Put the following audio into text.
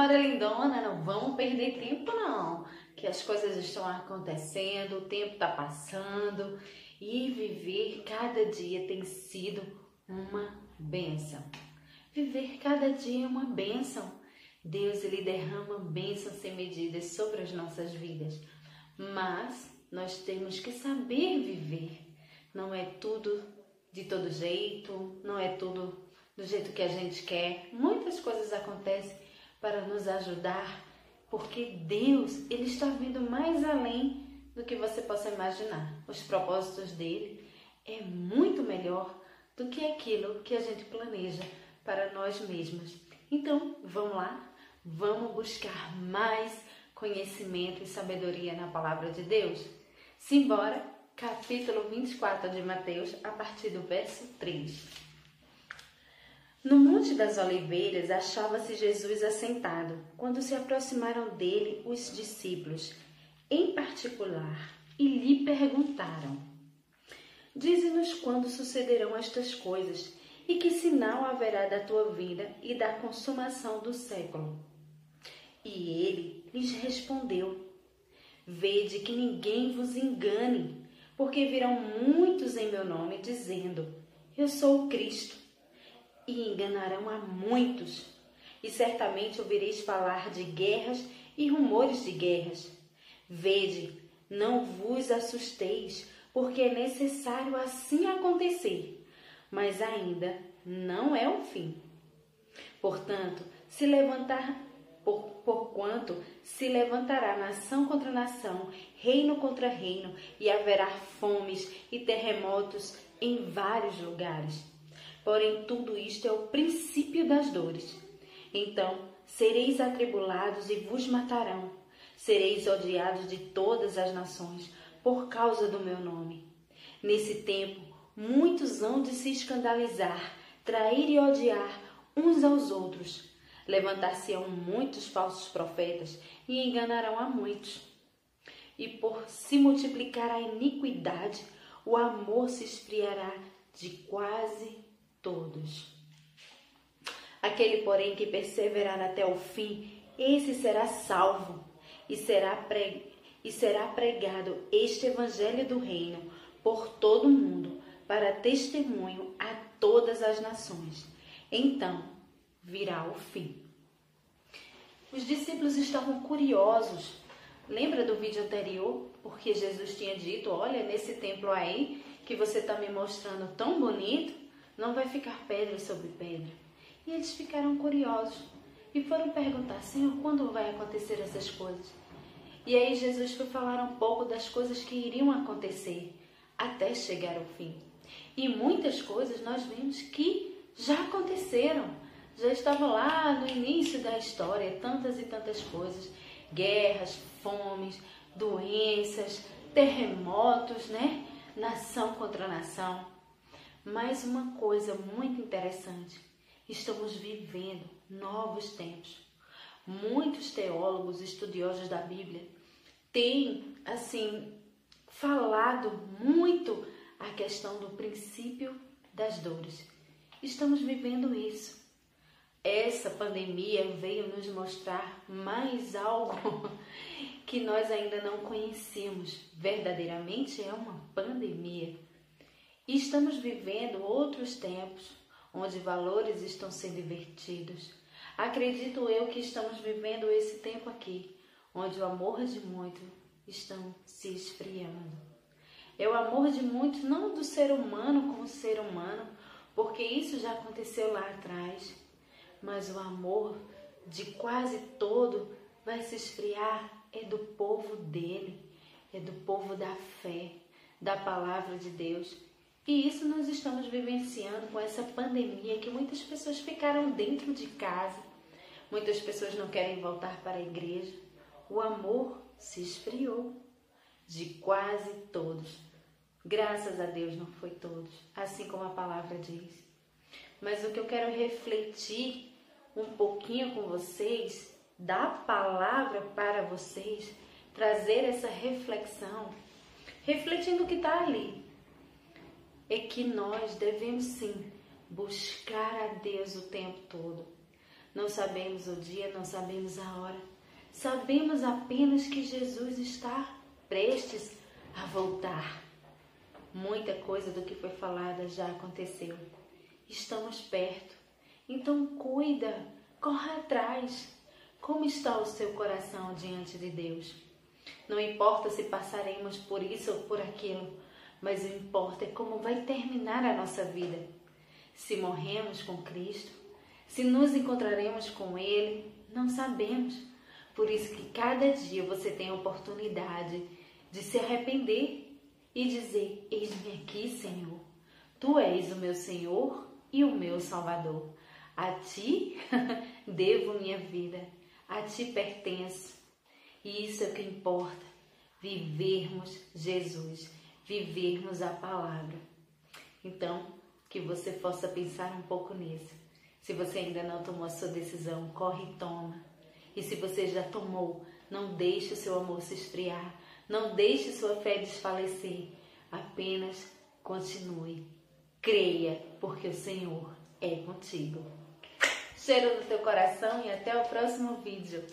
Bora, lindona, não vamos perder tempo não, que as coisas estão acontecendo, o tempo está passando e viver cada dia tem sido uma bênção. Viver cada dia é uma bênção. Deus ele derrama bênçãos sem medidas sobre as nossas vidas, mas nós temos que saber viver. Não é tudo de todo jeito, não é tudo do jeito que a gente quer. Muitas coisas acontecem para nos ajudar, porque Deus, ele está vindo mais além do que você possa imaginar. Os propósitos dele é muito melhor do que aquilo que a gente planeja para nós mesmos. Então, vamos lá, vamos buscar mais conhecimento e sabedoria na palavra de Deus? Simbora, capítulo 24 de Mateus, a partir do verso 3. No Monte das Oliveiras achava-se Jesus assentado, quando se aproximaram dele os discípulos, em particular, e lhe perguntaram: Dize-nos quando sucederão estas coisas, e que sinal haverá da tua vinda e da consumação do século. E ele lhes respondeu: Vede que ninguém vos engane, porque virão muitos em meu nome, dizendo: Eu sou o Cristo e enganarão a muitos. E certamente ouvireis falar de guerras e rumores de guerras. Vede, não vos assusteis, porque é necessário assim acontecer, mas ainda não é o fim. Portanto, se levantar por, por quanto se levantará nação contra nação, reino contra reino, e haverá fomes e terremotos em vários lugares. Porém, tudo isto é o princípio das dores. Então, sereis atribulados e vos matarão. Sereis odiados de todas as nações por causa do meu nome. Nesse tempo, muitos hão de se escandalizar, trair e odiar uns aos outros. Levantar-se-ão muitos falsos profetas e enganarão a muitos. E por se multiplicar a iniquidade, o amor se esfriará de quase todos. Aquele, porém, que perseverar até o fim, esse será salvo e será, pre... e será pregado este evangelho do reino por todo o mundo, para testemunho a todas as nações. Então virá o fim. Os discípulos estavam curiosos. Lembra do vídeo anterior? Porque Jesus tinha dito: Olha, nesse templo aí que você está me mostrando tão bonito, não vai ficar pedra sobre pedra. E eles ficaram curiosos e foram perguntar: Senhor, quando vai acontecer essas coisas? E aí Jesus foi falar um pouco das coisas que iriam acontecer até chegar ao fim. E muitas coisas nós vimos que já aconteceram, já estavam lá no início da história, tantas e tantas coisas: guerras, fomes, doenças, terremotos, né? Nação contra nação. Mais uma coisa muito interessante: estamos vivendo novos tempos. Muitos teólogos, estudiosos da Bíblia, têm, assim, falado muito a questão do princípio das dores. Estamos vivendo isso. Essa pandemia veio nos mostrar mais algo que nós ainda não conhecemos. Verdadeiramente é uma pandemia e estamos vivendo outros tempos onde valores estão sendo invertidos. Acredito eu que estamos vivendo esse tempo aqui, onde o amor de muitos estão se esfriando. É o amor de muitos, não do ser humano como ser humano, porque isso já aconteceu lá atrás, mas o amor de quase todo vai se esfriar é do povo dele, é do povo da fé, da palavra de Deus. E isso nós estamos vivenciando com essa pandemia que muitas pessoas ficaram dentro de casa, muitas pessoas não querem voltar para a igreja. O amor se esfriou de quase todos. Graças a Deus não foi todos, assim como a palavra diz. Mas o que eu quero refletir um pouquinho com vocês, da palavra para vocês, trazer essa reflexão, refletindo o que está ali, é que nós devemos sim buscar a Deus o tempo todo. Não sabemos o dia, não sabemos a hora. Sabemos apenas que Jesus está prestes a voltar. Muita coisa do que foi falada já aconteceu. Estamos perto. Então cuida, corre atrás. Como está o seu coração diante de Deus? Não importa se passaremos por isso ou por aquilo, mas o importa é como vai terminar a nossa vida. Se morremos com Cristo, se nos encontraremos com Ele, não sabemos. Por isso que cada dia você tem a oportunidade de se arrepender e dizer: Eis-me aqui, Senhor. Tu és o meu Senhor e o meu Salvador. A ti devo minha vida, a ti pertenço. E isso é o que importa: vivermos Jesus, vivermos a palavra. Então, que você possa pensar um pouco nisso. Se você ainda não tomou a sua decisão, corre e toma. E se você já tomou, não deixe o seu amor se esfriar, não deixe sua fé desfalecer. Apenas continue. Creia, porque o Senhor é contigo. Cheiro no teu coração e até o próximo vídeo.